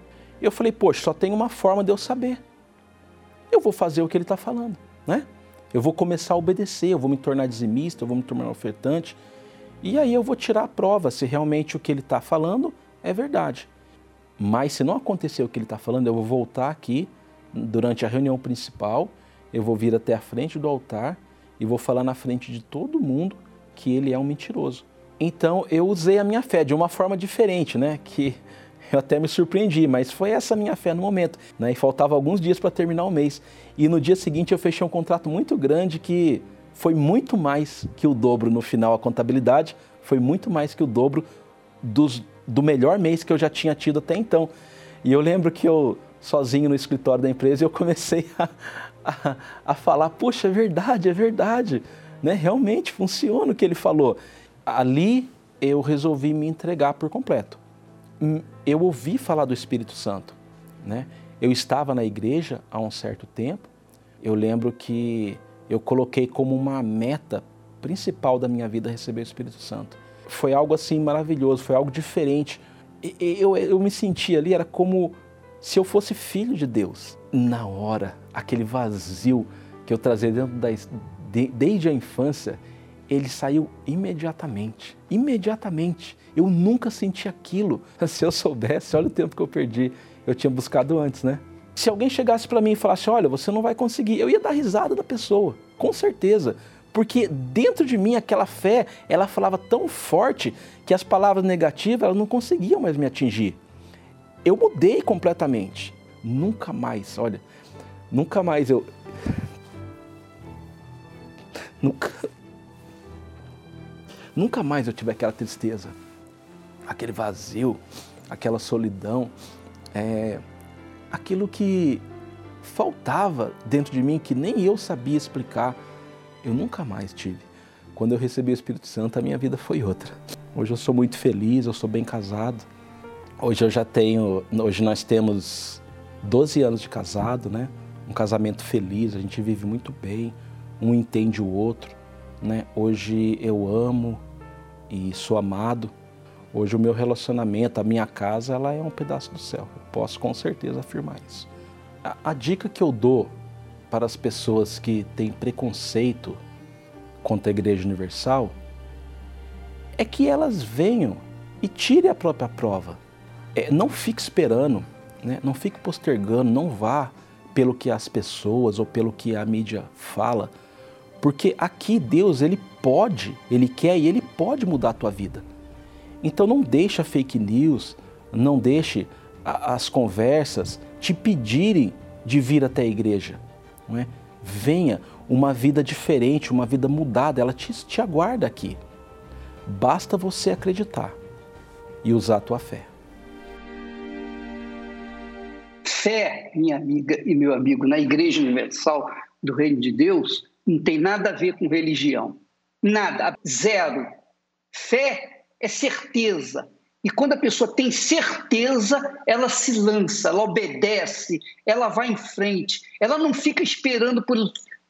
Eu falei, poxa, só tem uma forma de eu saber. Eu vou fazer o que ele está falando, né? Eu vou começar a obedecer, eu vou me tornar dizimista, eu vou me tornar ofertante. E aí eu vou tirar a prova se realmente o que ele está falando é verdade. Mas se não acontecer o que ele está falando, eu vou voltar aqui durante a reunião principal, eu vou vir até a frente do altar e vou falar na frente de todo mundo que ele é um mentiroso. Então eu usei a minha fé de uma forma diferente, né? Que eu até me surpreendi, mas foi essa minha fé no momento. Né? E faltava alguns dias para terminar o mês. E no dia seguinte eu fechei um contrato muito grande que foi muito mais que o dobro no final a contabilidade, foi muito mais que o dobro dos, do melhor mês que eu já tinha tido até então. E eu lembro que eu, sozinho no escritório da empresa, eu comecei a, a, a falar, puxa, é verdade, é verdade, né? realmente funciona o que ele falou. Ali eu resolvi me entregar por completo. Hum, eu ouvi falar do Espírito Santo, né? Eu estava na igreja há um certo tempo. Eu lembro que eu coloquei como uma meta principal da minha vida receber o Espírito Santo. Foi algo assim maravilhoso, foi algo diferente. Eu, eu me senti ali, era como se eu fosse filho de Deus. Na hora, aquele vazio que eu trazia dentro da, de, desde a infância, ele saiu imediatamente. Imediatamente. Eu nunca senti aquilo. Se eu soubesse, olha o tempo que eu perdi. Eu tinha buscado antes, né? Se alguém chegasse para mim e falasse: Olha, você não vai conseguir, eu ia dar risada da pessoa, com certeza. Porque dentro de mim aquela fé, ela falava tão forte que as palavras negativas elas não conseguiam mais me atingir. Eu mudei completamente. Nunca mais, olha, nunca mais eu. Nunca, Nunca mais eu tive aquela tristeza, aquele vazio, aquela solidão, é, aquilo que faltava dentro de mim que nem eu sabia explicar. Eu nunca mais tive. Quando eu recebi o Espírito Santo, a minha vida foi outra. Hoje eu sou muito feliz, eu sou bem casado. Hoje eu já tenho, hoje nós temos 12 anos de casado, né? Um casamento feliz, a gente vive muito bem, um entende o outro. Né? Hoje eu amo e sou amado. Hoje o meu relacionamento, a minha casa, ela é um pedaço do céu. Eu posso com certeza afirmar isso. A, a dica que eu dou para as pessoas que têm preconceito contra a Igreja Universal é que elas venham e tirem a própria prova. É, não fique esperando, né? não fique postergando, não vá pelo que as pessoas ou pelo que a mídia fala porque aqui Deus, ele pode, ele quer e ele pode mudar a tua vida. Então não deixe fake news, não deixe as conversas te pedirem de vir até a igreja. Não é? Venha uma vida diferente, uma vida mudada, ela te, te aguarda aqui. Basta você acreditar e usar a tua fé. Fé, minha amiga e meu amigo, na Igreja Universal do Reino de Deus não tem nada a ver com religião. Nada, zero. Fé é certeza. E quando a pessoa tem certeza, ela se lança, ela obedece, ela vai em frente. Ela não fica esperando por,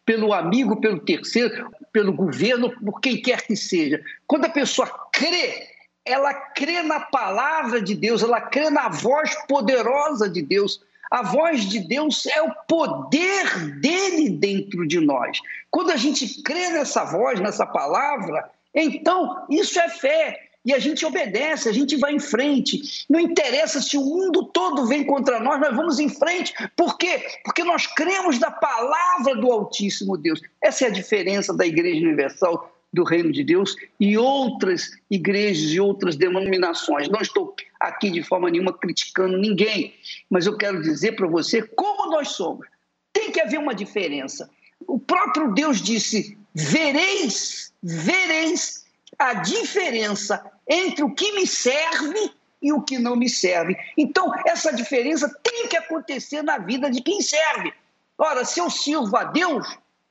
pelo amigo, pelo terceiro, pelo governo, por quem quer que seja. Quando a pessoa crê, ela crê na palavra de Deus, ela crê na voz poderosa de Deus. A voz de Deus é o poder dele dentro de nós. Quando a gente crê nessa voz, nessa palavra, então isso é fé. E a gente obedece, a gente vai em frente. Não interessa se o mundo todo vem contra nós, nós vamos em frente. Por quê? Porque nós cremos na palavra do Altíssimo Deus. Essa é a diferença da Igreja Universal do Reino de Deus e outras igrejas e outras denominações. Não estou aqui de forma nenhuma criticando ninguém, mas eu quero dizer para você como nós somos. Tem que haver uma diferença. O próprio Deus disse: vereis, vereis a diferença entre o que me serve e o que não me serve. Então, essa diferença tem que acontecer na vida de quem serve. Ora, se eu sirvo a Deus,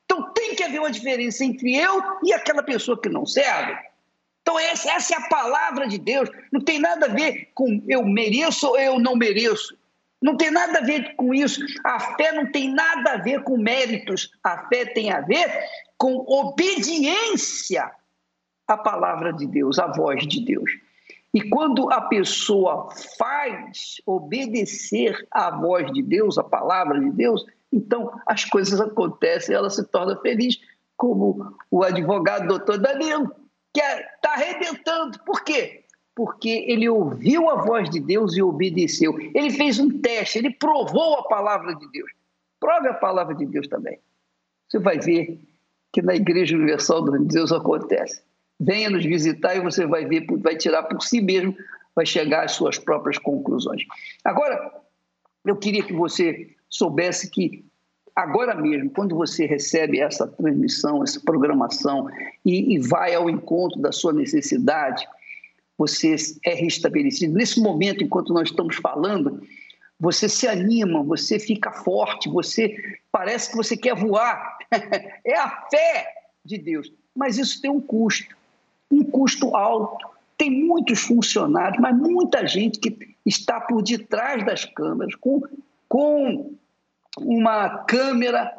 então tem que haver uma diferença entre eu e aquela pessoa que não serve. Então essa, essa é a palavra de Deus. Não tem nada a ver com eu mereço ou eu não mereço. Não tem nada a ver com isso. A fé não tem nada a ver com méritos. A fé tem a ver com obediência à palavra de Deus, à voz de Deus. E quando a pessoa faz obedecer à voz de Deus, à palavra de Deus, então, as coisas acontecem, ela se torna feliz, como o advogado doutor Danilo, que está arrebentando. Por quê? Porque ele ouviu a voz de Deus e obedeceu. Ele fez um teste, ele provou a palavra de Deus. Prove a palavra de Deus também. Você vai ver que na Igreja Universal do Deus acontece. Venha nos visitar e você vai ver, vai tirar por si mesmo, vai chegar às suas próprias conclusões. Agora, eu queria que você soubesse que agora mesmo, quando você recebe essa transmissão, essa programação e, e vai ao encontro da sua necessidade, você é restabelecido. Nesse momento, enquanto nós estamos falando, você se anima, você fica forte, você parece que você quer voar. é a fé de Deus. Mas isso tem um custo, um custo alto. Tem muitos funcionários, mas muita gente que está por detrás das câmeras, com, com uma câmera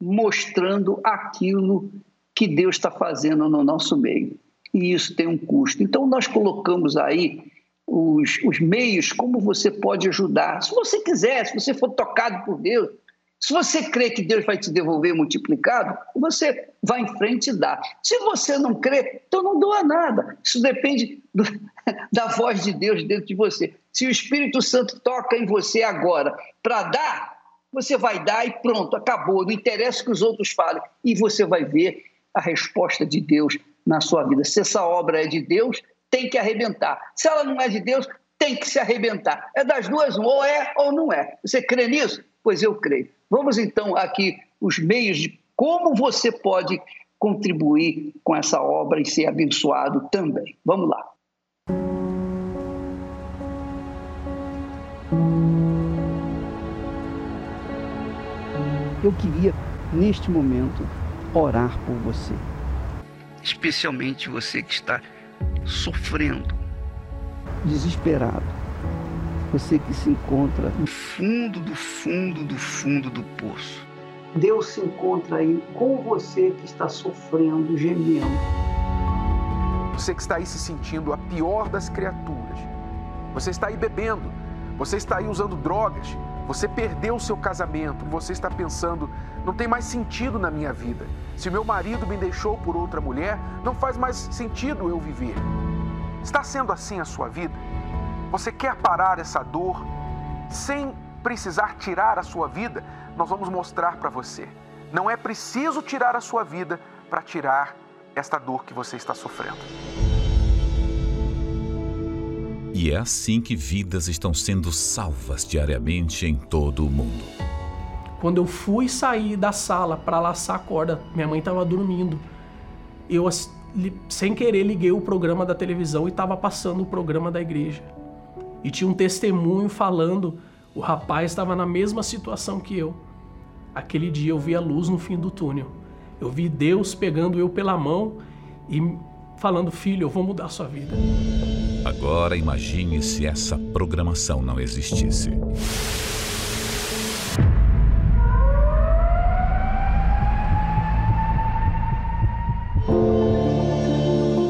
mostrando aquilo que Deus está fazendo no nosso meio. E isso tem um custo. Então, nós colocamos aí os, os meios, como você pode ajudar. Se você quiser, se você for tocado por Deus, se você crê que Deus vai te devolver multiplicado, você vai em frente e dá. Se você não crê, então não doa nada. Isso depende do, da voz de Deus dentro de você. Se o Espírito Santo toca em você agora para dar, você vai dar e pronto, acabou. Não interessa que os outros falem. E você vai ver a resposta de Deus na sua vida. Se essa obra é de Deus, tem que arrebentar. Se ela não é de Deus, tem que se arrebentar. É das duas, ou é ou não é. Você crê nisso? Pois eu creio. Vamos então aqui os meios de como você pode contribuir com essa obra e ser abençoado também. Vamos lá. Eu queria, neste momento, orar por você. Especialmente você que está sofrendo, desesperado você que se encontra no fundo do fundo do fundo do poço. Deus se encontra aí com você que está sofrendo, gemendo. Você que está aí se sentindo a pior das criaturas. Você está aí bebendo. Você está aí usando drogas. Você perdeu o seu casamento. Você está pensando, não tem mais sentido na minha vida. Se meu marido me deixou por outra mulher, não faz mais sentido eu viver. Está sendo assim a sua vida? Você quer parar essa dor sem precisar tirar a sua vida? Nós vamos mostrar para você. Não é preciso tirar a sua vida para tirar esta dor que você está sofrendo. E é assim que vidas estão sendo salvas diariamente em todo o mundo. Quando eu fui sair da sala para laçar a corda, minha mãe estava dormindo. Eu, sem querer, liguei o programa da televisão e estava passando o programa da igreja e tinha um testemunho falando: o rapaz estava na mesma situação que eu. Aquele dia eu vi a luz no fim do túnel. Eu vi Deus pegando eu pela mão e falando: Filho, eu vou mudar a sua vida. Agora imagine se essa programação não existisse.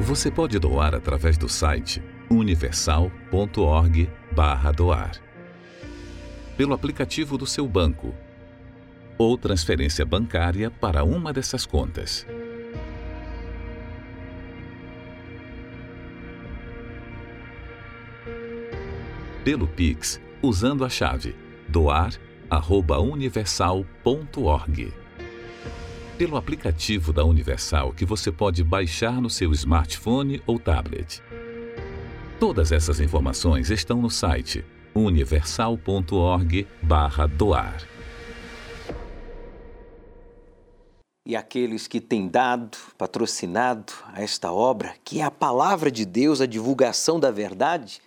Você pode doar através do site universal.org/doar, pelo aplicativo do seu banco ou transferência bancária para uma dessas contas. Pelo Pix, usando a chave doar@universal.org pelo aplicativo da Universal que você pode baixar no seu smartphone ou tablet. Todas essas informações estão no site universal.org/doar. E aqueles que têm dado, patrocinado a esta obra, que é a palavra de Deus, a divulgação da verdade,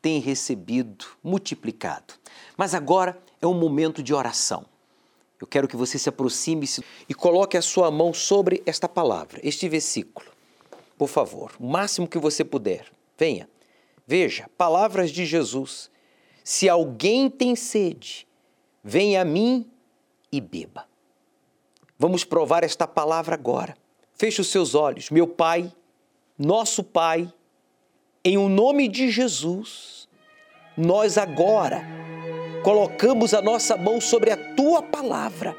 têm recebido multiplicado. Mas agora é um momento de oração. Eu quero que você se aproxime e coloque a sua mão sobre esta palavra, este versículo. Por favor, o máximo que você puder. Venha. Veja, palavras de Jesus. Se alguém tem sede, venha a mim e beba. Vamos provar esta palavra agora. Feche os seus olhos. Meu Pai, nosso Pai, em o nome de Jesus, nós agora colocamos a nossa mão sobre a tua palavra,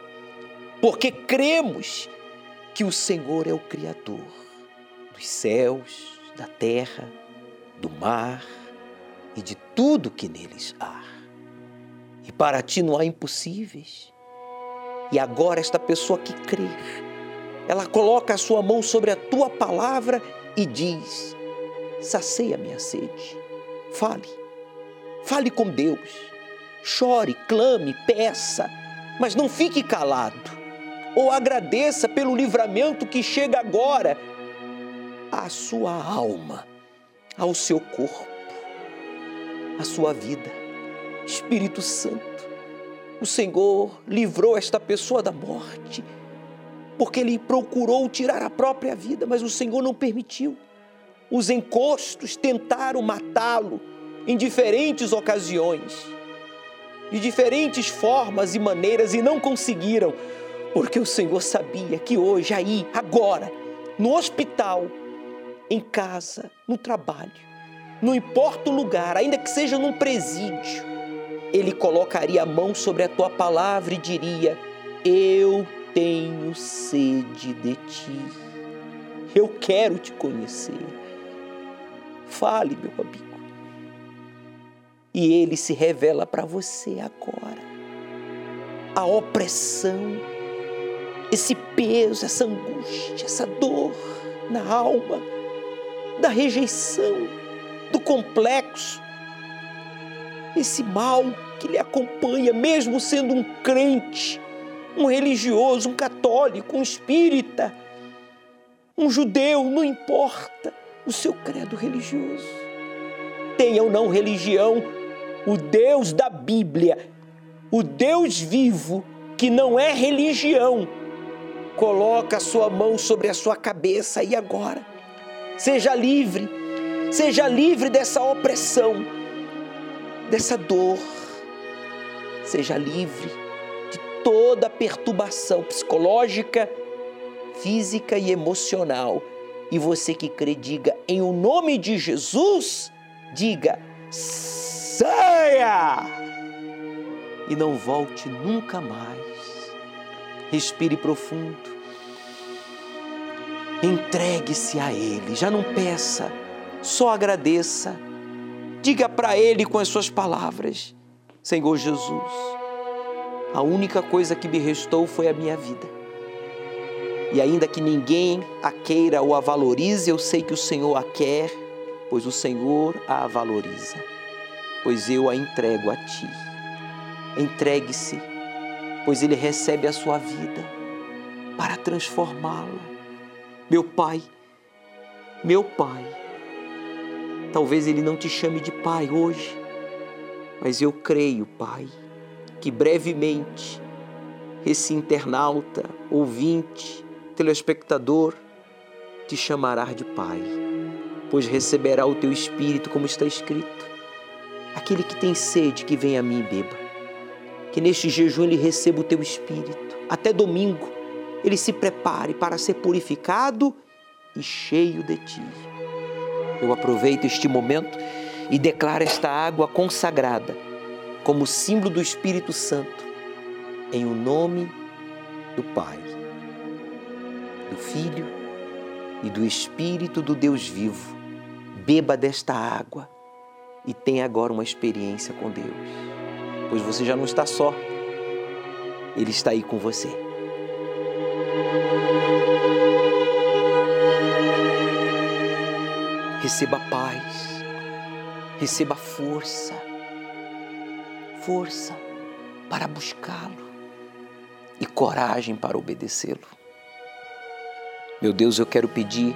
porque cremos que o Senhor é o Criador dos céus, da terra, do mar e de tudo que neles há. E para ti não há impossíveis. E agora, esta pessoa que crê, ela coloca a sua mão sobre a tua palavra e diz: sacia minha sede. Fale, fale com Deus. Chore, clame, peça, mas não fique calado. Ou agradeça pelo livramento que chega agora à sua alma, ao seu corpo, à sua vida. Espírito Santo, o Senhor livrou esta pessoa da morte, porque ele procurou tirar a própria vida, mas o Senhor não permitiu. Os encostos tentaram matá-lo em diferentes ocasiões, de diferentes formas e maneiras, e não conseguiram, porque o Senhor sabia que hoje, aí, agora, no hospital, em casa, no trabalho, não importa o lugar, ainda que seja num presídio, ele colocaria a mão sobre a tua palavra e diria: Eu tenho sede de ti. Eu quero te conhecer. Fale, meu amigo. E ele se revela para você agora. A opressão, esse peso, essa angústia, essa dor na alma, da rejeição, do complexo, esse mal que lhe acompanha, mesmo sendo um crente, um religioso, um católico, um espírita, um judeu, não importa o seu credo religioso. Tenha ou não religião, o Deus da Bíblia, o Deus vivo, que não é religião, coloca a sua mão sobre a sua cabeça e agora. Seja livre, seja livre dessa opressão, dessa dor. Seja livre de toda perturbação psicológica, física e emocional. E você que crê, diga em o nome de Jesus, diga saia! E não volte nunca mais. Respire profundo. Entregue-se a Ele. Já não peça, só agradeça. Diga para Ele com as suas palavras: Senhor Jesus, a única coisa que me restou foi a minha vida. E ainda que ninguém a queira ou a valorize, eu sei que o Senhor a quer, pois o Senhor a valoriza. Pois eu a entrego a Ti. Entregue-se, pois Ele recebe a sua vida para transformá-la. Meu Pai, meu Pai, talvez Ele não te chame de Pai hoje, mas eu creio, Pai, que brevemente esse internauta, ouvinte, telespectador, te chamará de Pai, pois receberá o teu Espírito, como está escrito. Aquele que tem sede, que venha a mim e beba. Que neste jejum ele receba o teu Espírito. Até domingo, ele se prepare para ser purificado e cheio de ti. Eu aproveito este momento e declaro esta água consagrada como símbolo do Espírito Santo, em o nome do Pai do Filho e do Espírito do Deus vivo. Beba desta água e tenha agora uma experiência com Deus, pois você já não está só, Ele está aí com você. Receba paz, receba força, força para buscá-lo e coragem para obedecê-lo. Meu Deus, eu quero pedir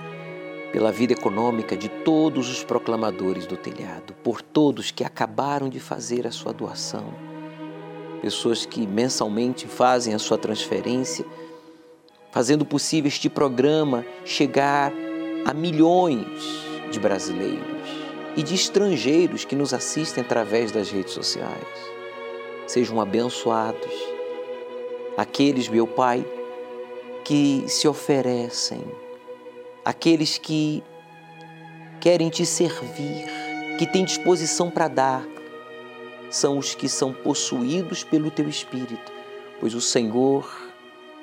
pela vida econômica de todos os proclamadores do telhado, por todos que acabaram de fazer a sua doação. pessoas que mensalmente fazem a sua transferência, fazendo possível este programa chegar a milhões de brasileiros e de estrangeiros que nos assistem através das redes sociais. Sejam abençoados aqueles, meu Pai, que se oferecem, aqueles que querem te servir, que têm disposição para dar, são os que são possuídos pelo teu Espírito, pois o Senhor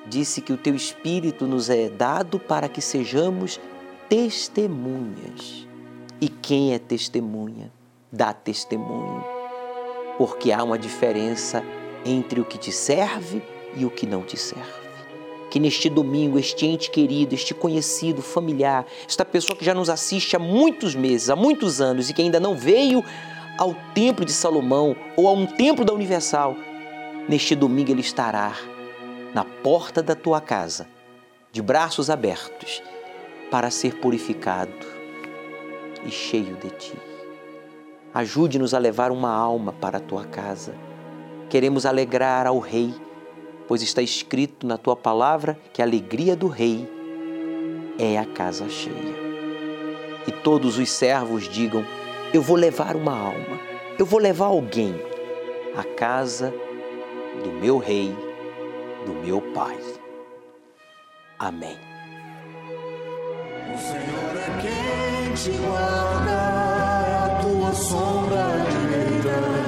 disse que o teu Espírito nos é dado para que sejamos testemunhas. E quem é testemunha, dá testemunho, porque há uma diferença entre o que te serve e o que não te serve. Que neste domingo, este ente querido, este conhecido, familiar, esta pessoa que já nos assiste há muitos meses, há muitos anos e que ainda não veio ao Templo de Salomão ou a um templo da Universal, neste domingo ele estará na porta da tua casa, de braços abertos, para ser purificado e cheio de ti. Ajude-nos a levar uma alma para a tua casa. Queremos alegrar ao Rei, pois está escrito na tua palavra que a alegria do Rei é a casa cheia. E todos os servos digam: eu vou levar uma alma, eu vou levar alguém à casa do meu rei, do meu pai. Amém. O Senhor é quem te guarda, a tua sombra direita.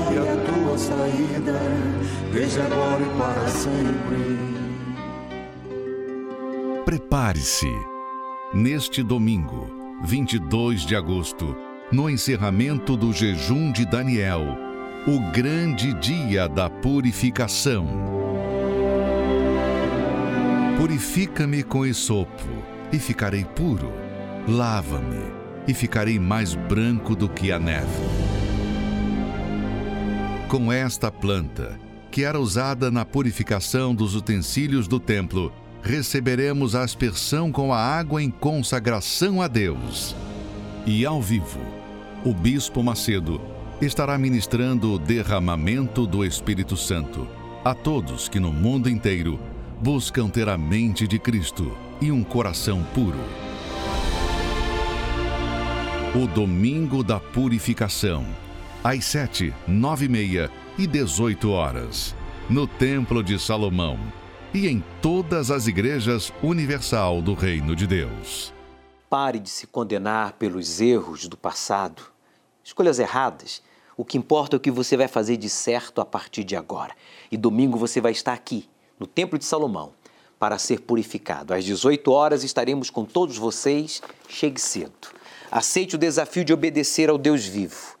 saída, desde agora e para sempre. Prepare-se neste domingo, 22 de agosto, no encerramento do jejum de Daniel, o grande dia da purificação. Purifica-me com esopo e ficarei puro. Lava-me e ficarei mais branco do que a neve. Com esta planta, que era usada na purificação dos utensílios do templo, receberemos a aspersão com a água em consagração a Deus. E ao vivo, o Bispo Macedo estará ministrando o derramamento do Espírito Santo a todos que no mundo inteiro buscam ter a mente de Cristo e um coração puro. O Domingo da Purificação, às sete, nove e meia e dezoito horas, no Templo de Salomão e em todas as igrejas universal do Reino de Deus. Pare de se condenar pelos erros do passado, escolhas erradas. O que importa é o que você vai fazer de certo a partir de agora. E domingo você vai estar aqui, no Templo de Salomão, para ser purificado. Às 18 horas estaremos com todos vocês. Chegue cedo. Aceite o desafio de obedecer ao Deus vivo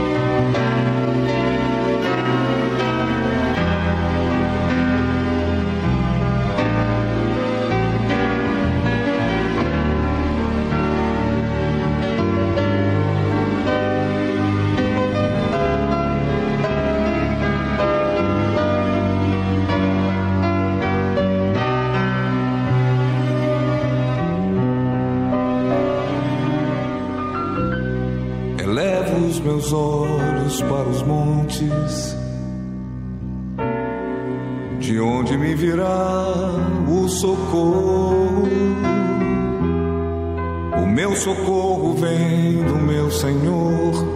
Meus olhos para os montes, de onde me virá o socorro. O meu socorro vem do meu Senhor